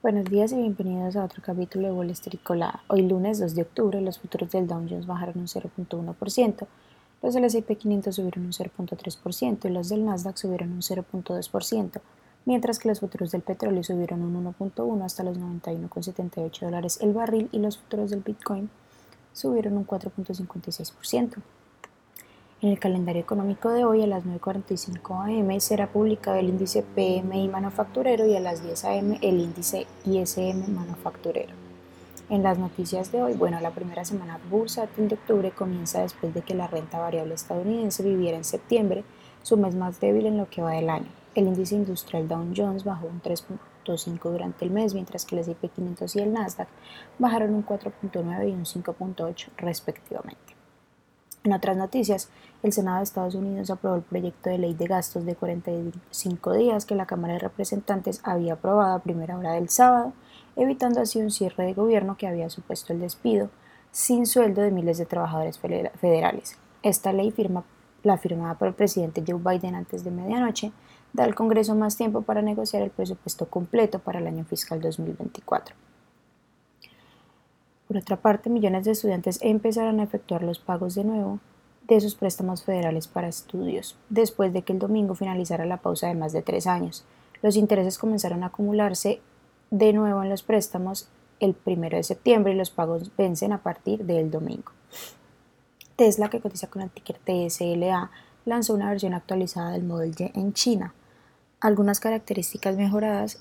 Buenos días y bienvenidos a otro capítulo de Wall Street Colada. Hoy lunes 2 de octubre los futuros del Dow Jones bajaron un 0.1%, los del S&P 500 subieron un 0.3% y los del Nasdaq subieron un 0.2%, mientras que los futuros del petróleo subieron un 1.1 hasta los 91.78 dólares el barril y los futuros del Bitcoin subieron un 4.56%. En el calendario económico de hoy, a las 9.45 am, será publicado el índice PMI manufacturero y a las 10 am el índice ISM manufacturero. En las noticias de hoy, bueno, la primera semana bursátil de octubre comienza después de que la renta variable estadounidense viviera en septiembre, su mes más débil en lo que va del año. El índice industrial Dow Jones bajó un 3.5 durante el mes, mientras que el S&P 500 y el Nasdaq bajaron un 4.9 y un 5.8 respectivamente. En otras noticias, el Senado de Estados Unidos aprobó el proyecto de ley de gastos de 45 días que la Cámara de Representantes había aprobado a primera hora del sábado, evitando así un cierre de gobierno que había supuesto el despido sin sueldo de miles de trabajadores federales. Esta ley, firma, la firmada por el presidente Joe Biden antes de medianoche, da al Congreso más tiempo para negociar el presupuesto completo para el año fiscal 2024. Por otra parte, millones de estudiantes empezaron a efectuar los pagos de nuevo de sus préstamos federales para estudios, después de que el domingo finalizara la pausa de más de tres años. Los intereses comenzaron a acumularse de nuevo en los préstamos el primero de septiembre y los pagos vencen a partir del domingo. Tesla, que cotiza con el ticker TSLA, lanzó una versión actualizada del Model Y en China. Algunas características mejoradas,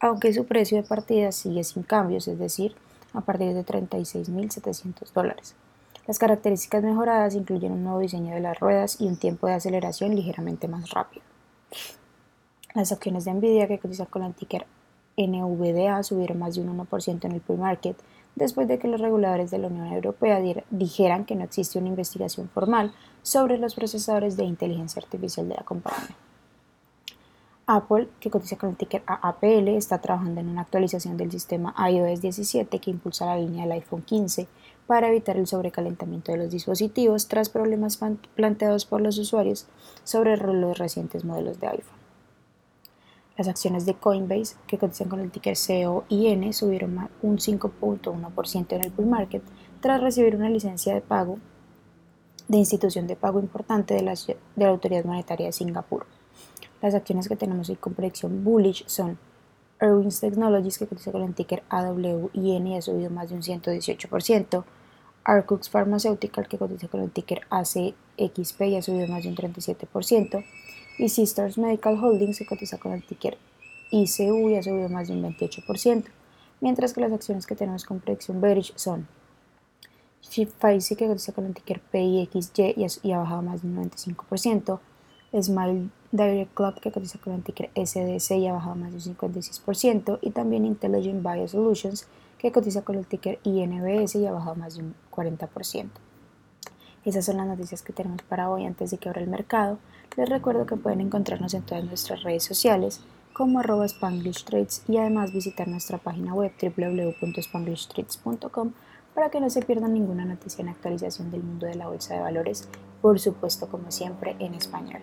aunque su precio de partida sigue sin cambios, es decir, a partir de 36.700 dólares. Las características mejoradas incluyen un nuevo diseño de las ruedas y un tiempo de aceleración ligeramente más rápido. Las acciones de Nvidia que cotizan con el ticker NVDA subieron más de un 1% en el pre-market después de que los reguladores de la Unión Europea dijeran que no existe una investigación formal sobre los procesadores de inteligencia artificial de la compañía. Apple, que cotiza con el ticker AAPL, está trabajando en una actualización del sistema iOS 17 que impulsa la línea del iPhone 15 para evitar el sobrecalentamiento de los dispositivos tras problemas planteados por los usuarios sobre los recientes modelos de iPhone. Las acciones de Coinbase, que cotizan con el ticker COIN, subieron un 5.1% en el bull market tras recibir una licencia de pago de institución de pago importante de la, de la Autoridad Monetaria de Singapur. Las acciones que tenemos hoy con predicción bullish son Erwins Technologies, que cotiza con el ticker AWIN y ha subido más de un 118%. Arcux Pharmaceutical, que cotiza con el ticker ACXP y ha subido más de un 37%. Y Sisters Medical Holdings, que cotiza con el ticker ICU y ha subido más de un 28%. Mientras que las acciones que tenemos con predicción bearish son Pfizer, que cotiza con el ticker PIXY y ha bajado más de un 95%. Smile Direct Club que cotiza con el ticker SDC y ha bajado más de un 56% y también Intelligent Biosolutions que cotiza con el ticker INBS y ha bajado más de un 40%. Esas son las noticias que tenemos para hoy antes de que abra el mercado. Les recuerdo que pueden encontrarnos en todas nuestras redes sociales como arroba Spanglish Trades y además visitar nuestra página web www.spanglishtrades.com para que no se pierdan ninguna noticia en actualización del mundo de la bolsa de valores, por supuesto como siempre en español.